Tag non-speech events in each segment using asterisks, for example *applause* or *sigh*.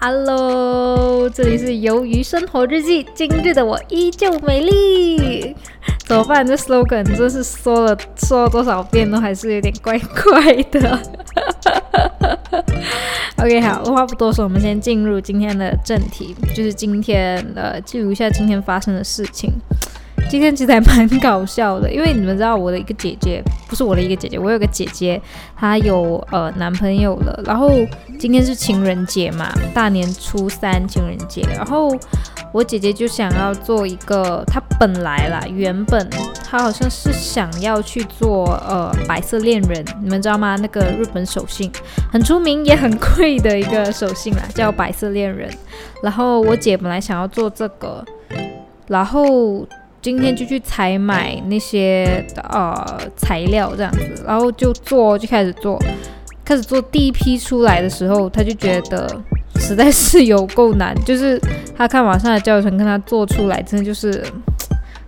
Hello，这里是鱿鱼生活日记。今日的我依旧美丽，怎么办？这 slogan 真是说了说了多少遍都还是有点怪怪的。*laughs* OK，好，话不多说，我们先进入今天的正题，就是今天呃记录一下今天发生的事情。今天其实还蛮搞笑的，因为你们知道我的一个姐姐，不是我的一个姐姐，我有个姐姐，她有呃男朋友了。然后今天是情人节嘛，大年初三情人节，然后我姐姐就想要做一个，她本来啦，原本她好像是想要去做呃白色恋人，你们知道吗？那个日本手信很出名也很贵的一个手信啦，叫白色恋人。然后我姐本来想要做这个，然后。今天就去采买那些呃材料这样子，然后就做，就开始做，开始做第一批出来的时候，他就觉得实在是有够难，就是他看网上的教程跟他做出来，真的就是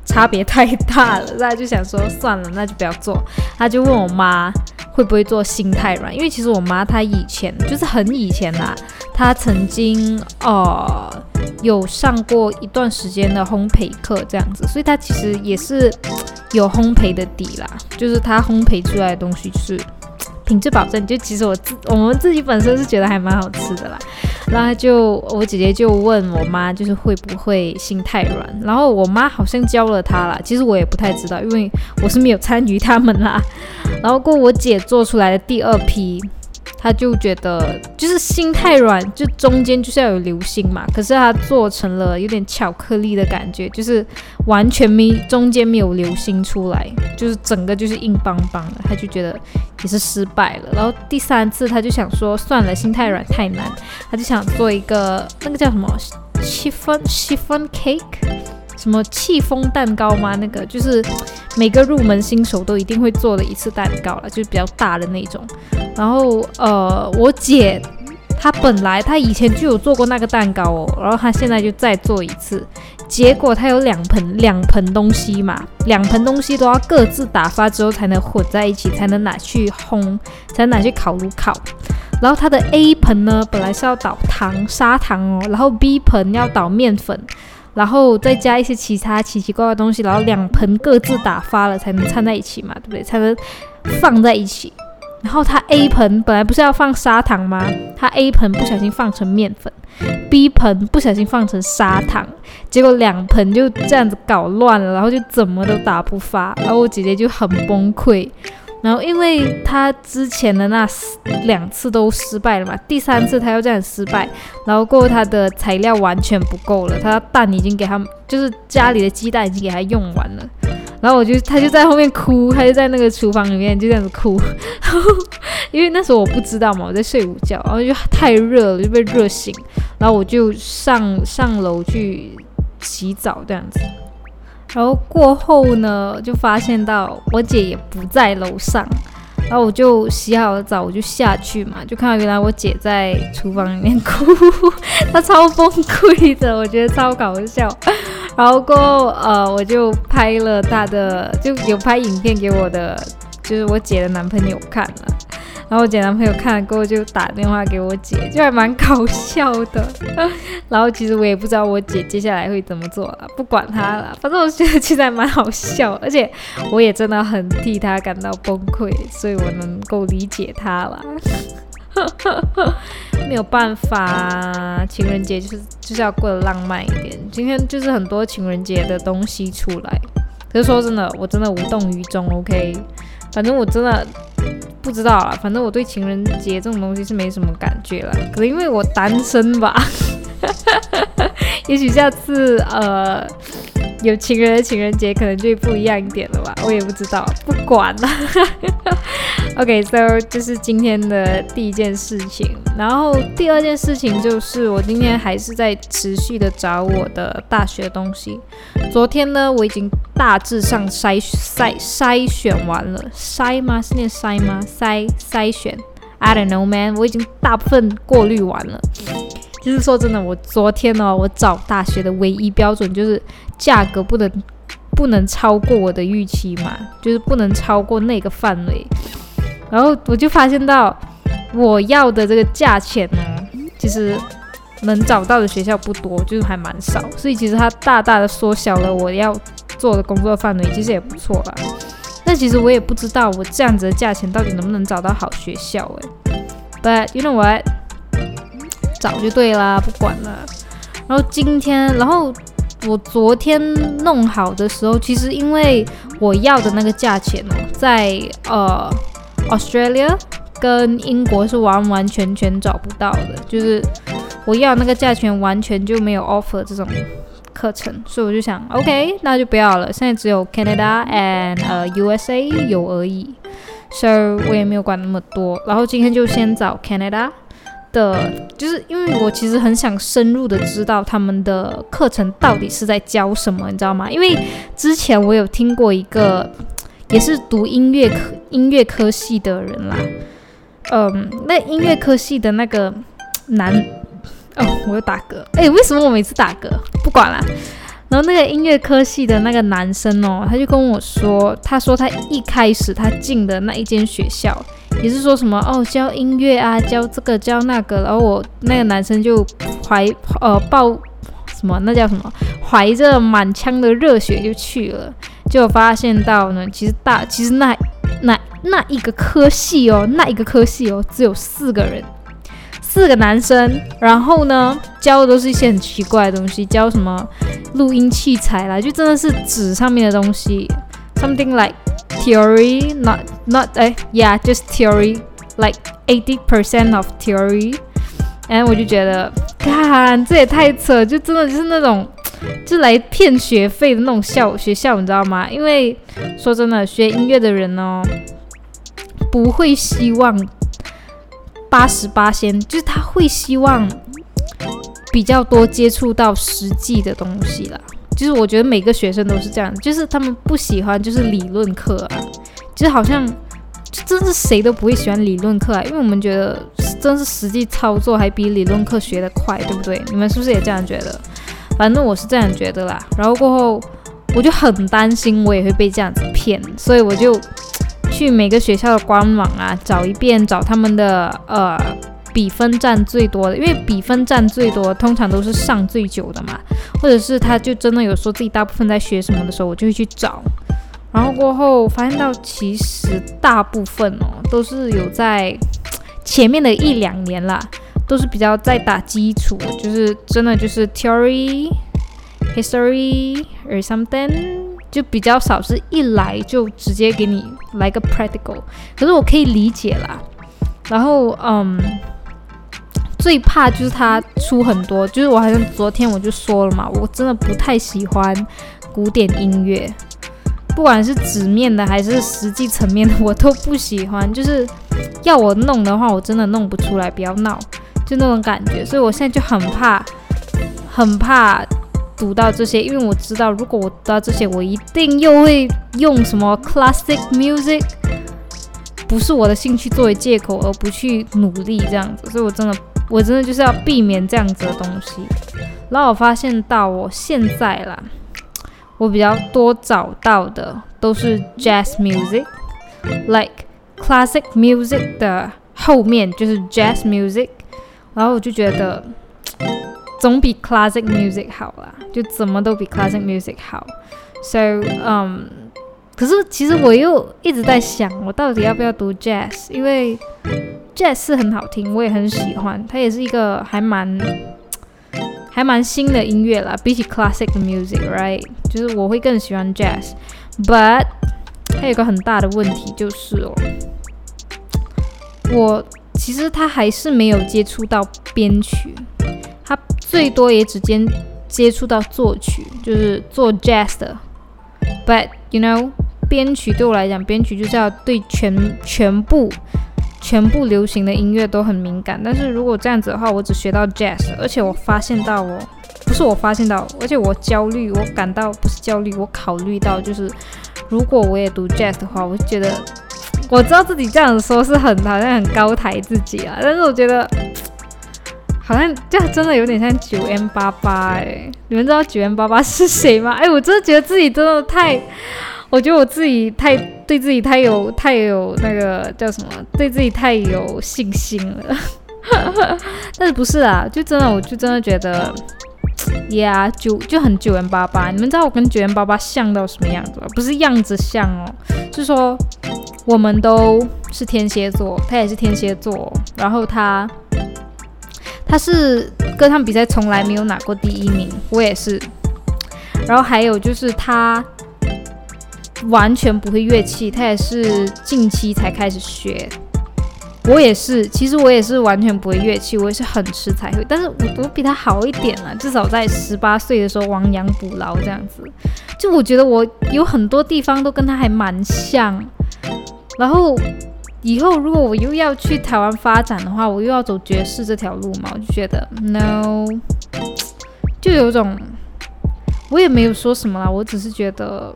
差别太大了，他就想说算了，那就不要做。他就问我妈会不会做心太软，因为其实我妈她以前就是很以前啦，她曾经呃。有上过一段时间的烘焙课，这样子，所以他其实也是有烘焙的底啦，就是他烘焙出来的东西是品质保证。就其实我自我们自己本身是觉得还蛮好吃的啦。然后就我姐姐就问我妈，就是会不会心太软？然后我妈好像教了她啦，其实我也不太知道，因为我是没有参与他们啦。然后过我姐做出来的第二批。他就觉得就是心太软，就中间就是要有流心嘛。可是他做成了有点巧克力的感觉，就是完全没中间没有流心出来，就是整个就是硬邦邦的。他就觉得也是失败了。然后第三次他就想说算了，心太软太难，他就想做一个那个叫什么 chiffon chiffon cake。什么戚风蛋糕吗？那个就是每个入门新手都一定会做的一次蛋糕了，就是比较大的那种。然后呃，我姐她本来她以前就有做过那个蛋糕哦，然后她现在就再做一次。结果她有两盆两盆东西嘛，两盆东西都要各自打发之后才能混在一起，才能拿去烘，才能拿去烤炉烤。然后它的 A 盆呢，本来是要倒糖砂糖哦，然后 B 盆要倒面粉。然后再加一些其他奇奇怪怪的东西，然后两盆各自打发了才能掺在一起嘛，对不对？才能放在一起。然后它 *laughs* A 盆本来不是要放砂糖吗？它 A 盆不小心放成面粉，B 盆不小心放成砂糖，结果两盆就这样子搞乱了，然后就怎么都打不发，然后我姐姐就很崩溃。然后，因为他之前的那两次都失败了嘛，第三次他又这样失败，然后过后他的材料完全不够了，他蛋已经给他，就是家里的鸡蛋已经给他用完了，然后我就他就在后面哭，他就在那个厨房里面就这样子哭，*laughs* 因为那时候我不知道嘛，我在睡午觉，然后就太热了就被热醒，然后我就上上楼去洗澡这样子。然后过后呢，就发现到我姐也不在楼上，然后我就洗好了澡，我就下去嘛，就看到原来我姐在厨房里面哭，她超崩溃的，我觉得超搞笑。然后过后呃，我就拍了她的，就有拍影片给我的，就是我姐的男朋友看了。然后我姐男朋友看了过后就打电话给我姐，就还蛮搞笑的。*laughs* 然后其实我也不知道我姐接下来会怎么做了，不管她了，反正我觉得其实还蛮好笑，而且我也真的很替她感到崩溃，所以我能够理解她了。*laughs* 没有办法，情人节就是就是要过得浪漫一点。今天就是很多情人节的东西出来，可是说真的，我真的无动于衷。OK，反正我真的。不知道啊，反正我对情人节这种东西是没什么感觉了，可能因为我单身吧。*laughs* 也许下次呃有情人的情人节可能就不一样一点了吧，我也不知道，不管了。*laughs* OK，so 这是今天的第一件事情，然后第二件事情就是我今天还是在持续的找我的大学东西。昨天呢，我已经大致上筛筛筛选完了，筛吗？是念筛吗？筛筛选？I don't know, man。我已经大部分过滤完了。就是说真的，我昨天呢，我找大学的唯一标准就是价格不能不能超过我的预期嘛，就是不能超过那个范围。然后我就发现到我要的这个价钱呢，其实能找到的学校不多，就是还蛮少，所以其实它大大的缩小了我要做的工作范围，其实也不错啦。但其实我也不知道我这样子的价钱到底能不能找到好学校诶。But you know what？找就对啦，不管了。然后今天，然后我昨天弄好的时候，其实因为我要的那个价钱哦，在呃 Australia 跟英国是完完全全找不到的，就是我要那个价钱完全就没有 offer 这种课程，所以我就想，OK，那就不要了。现在只有 Canada and USA 有而已，so 我也没有管那么多。然后今天就先找 Canada。的，就是因为我其实很想深入的知道他们的课程到底是在教什么，你知道吗？因为之前我有听过一个，也是读音乐科音乐科系的人啦，嗯，那音乐科系的那个男，哦，我又打嗝，哎，为什么我每次打嗝？不管了。然后那个音乐科系的那个男生哦，他就跟我说，他说他一开始他进的那一间学校，也是说什么哦教音乐啊，教这个教那个，然后我那个男生就怀呃抱什么那叫什么，怀着满腔的热血就去了，就发现到呢，其实大其实那那那一个科系哦，那一个科系哦，只有四个人。四个男生，然后呢，教的都是一些很奇怪的东西，教什么录音器材啦，就真的是纸上面的东西，something like theory，not not 哎，yeah，just theory，like eighty percent of theory，然后我就觉得，看这也太扯，就真的就是那种，*tsk* 就来骗学费的那种校学校，你知道吗？因为说真的，学音乐的人呢，不会希望。八十八仙，就是他会希望比较多接触到实际的东西啦。就是我觉得每个学生都是这样，就是他们不喜欢就是理论课啊，就是好像真是谁都不会喜欢理论课啊，因为我们觉得真是实际操作还比理论课学得快，对不对？你们是不是也这样觉得？反正我是这样觉得啦。然后过后我就很担心我也会被这样子骗，所以我就。去每个学校的官网啊，找一遍，找他们的呃比分占最多的，因为比分占最多，通常都是上最久的嘛，或者是他就真的有说自己大部分在学什么的时候，我就会去找，然后过后发现到其实大部分哦都是有在前面的一两年啦，都是比较在打基础，就是真的就是 theory history or something。就比较少，是一来就直接给你来个 practical，可是我可以理解啦。然后，嗯，最怕就是他出很多，就是我好像昨天我就说了嘛，我真的不太喜欢古典音乐，不管是纸面的还是实际层面的，我都不喜欢。就是要我弄的话，我真的弄不出来，不要闹，就那种感觉。所以我现在就很怕，很怕。读到这些，因为我知道，如果我读到这些，我一定又会用什么 classic music，不是我的兴趣作为借口而不去努力这样子，所以我真的，我真的就是要避免这样子的东西。然后我发现到我现在啦，我比较多找到的都是 jazz music，like classic music 的后面就是 jazz music，然后我就觉得。总比 classic music 好啦，就怎么都比 classic music 好。So，嗯，可是其实我又一直在想，我到底要不要读 jazz？因为 jazz 是很好听，我也很喜欢，它也是一个还蛮还蛮新的音乐啦，比起 classic music，right？就是我会更喜欢 jazz。But 它有个很大的问题就是哦，我其实他还是没有接触到编曲。最多也只接接触到作曲，就是做 jazz 的。But you know，编曲对我来讲，编曲就是要对全全部全部流行的音乐都很敏感。但是如果这样子的话，我只学到 jazz，而且我发现到我不是我发现到，而且我焦虑，我感到不是焦虑，我考虑到就是如果我也读 jazz 的话，我觉得我知道自己这样子说是很好像很高抬自己啊，但是我觉得。好像这样真的有点像九 M 八八哎，你们知道九 M 八八是谁吗？哎，我真的觉得自己真的太，我觉得我自己太对自己太有太有那个叫什么，对自己太有信心了。*laughs* 但是不是啊？就真的，我就真的觉得，Yeah，就就很九元八八。你们知道我跟九元八八像到什么样子吗？不是样子像哦，是说我们都是天蝎座，他也是天蝎座，然后他他是歌唱比赛从来没有拿过第一名，我也是。然后还有就是他完全不会乐器，他也是近期才开始学。我也是，其实我也是完全不会乐器，我也是很迟才会。但是我我比他好一点了，至少在十八岁的时候亡羊补牢这样子。就我觉得我有很多地方都跟他还蛮像。然后以后如果我又要去台湾发展的话，我又要走爵士这条路嘛，我就觉得 no，就有种。我也没有说什么啦，我只是觉得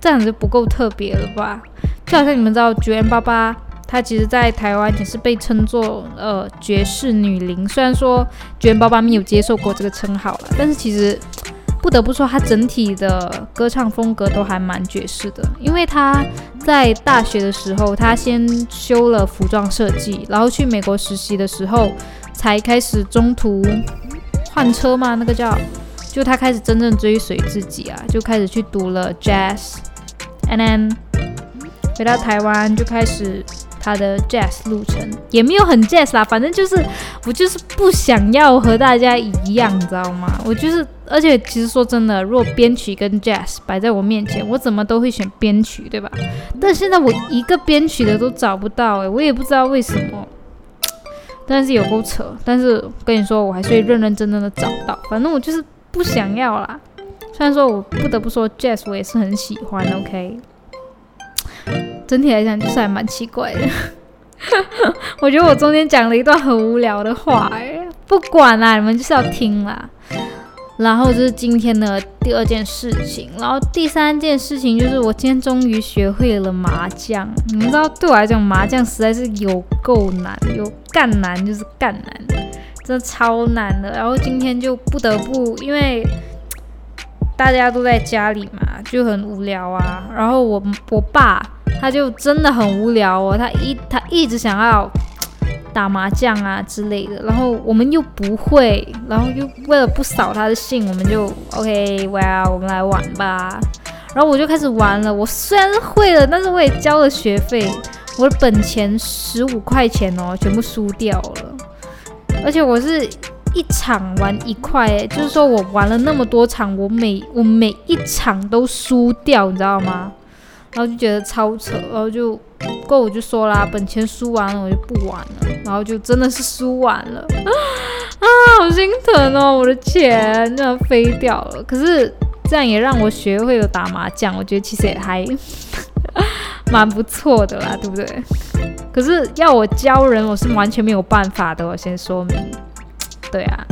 这样子不够特别了吧？就好像你们知道九 N 八八，她其实在台湾也是被称作呃爵士女伶。虽然说九 N 八八没有接受过这个称号了，但是其实不得不说，他整体的歌唱风格都还蛮爵士的。因为他在大学的时候，他先修了服装设计，然后去美国实习的时候，才开始中途换车嘛，那个叫。就他开始真正追随自己啊，就开始去读了 jazz，and then 回到台湾就开始他的 jazz 路程，也没有很 jazz 啦，反正就是我就是不想要和大家一样，你知道吗？我就是，而且其实说真的，如果编曲跟 jazz 摆在我面前，我怎么都会选编曲，对吧？但现在我一个编曲的都找不到，诶，我也不知道为什么，但是有够扯。但是跟你说，我还是会认认真真的找到，反正我就是。不想要啦，虽然说我不得不说，Jazz 我也是很喜欢，OK。整体来讲就是还蛮奇怪的，*laughs* 我觉得我中间讲了一段很无聊的话，哎，不管啦，你们就是要听啦。然后这是今天的第二件事情，然后第三件事情就是我今天终于学会了麻将。你们知道，对我来讲麻将实在是有够难，有干难就是干难。真的超难的，然后今天就不得不，因为大家都在家里嘛，就很无聊啊。然后我我爸他就真的很无聊哦，他一他一直想要 *tsk* 打麻将啊之类的。然后我们又不会，然后又为了不扫他的兴，我们就 OK，well 我们来玩吧。然后我就开始玩了。我虽然是会了，但是我也交了学费，我的本钱十五块钱哦，全部输掉了。而且我是一场玩一块，就是说我玩了那么多场，我每我每一场都输掉，你知道吗？然后就觉得超扯，然后就过我就说啦，本钱输完了我就不玩了，然后就真的是输完了，啊，好心疼哦，我的钱真的飞掉了。可是这样也让我学会了打麻将，我觉得其实也还 *laughs* 蛮不错的啦，对不对？可是要我教人，我是完全没有办法的。我先说明，对啊。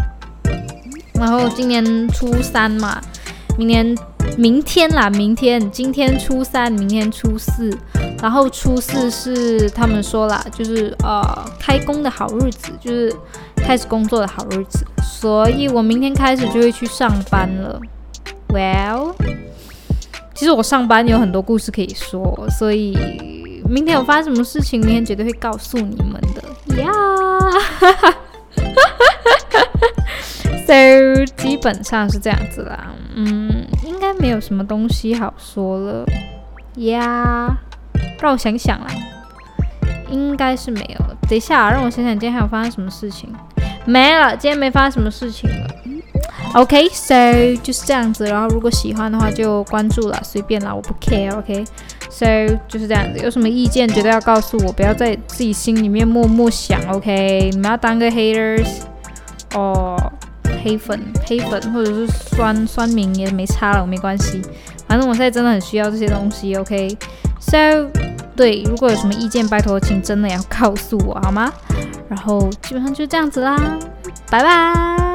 然后今年初三嘛，明年明天啦，明天今天初三，明天初四，然后初四是他们说啦，就是呃开工的好日子，就是开始工作的好日子，所以我明天开始就会去上班了。Well，其实我上班有很多故事可以说，所以。明天有发生什么事情，明天绝对会告诉你们的 Yeah，so *laughs* 基本上是这样子啦，嗯，没有什么东西好说了呀。让我想想啦，应该是没有。等一下，让我想想，今天还有发生什么事情？没了，今天没发生什么事情了。OK，So 就是这样子。然后如果喜欢的话就关注了，随便啦，我不 care。OK。So 就是这样子，有什么意见绝对要告诉我，不要在自己心里面默默想，OK？你们要当个 haters 哦，黑粉、黑粉或者是酸酸民也没差了，我没关系，反正我现在真的很需要这些东西，OK？So 对，如果有什么意见，拜托请真的要告诉我好吗？然后基本上就这样子啦，拜拜。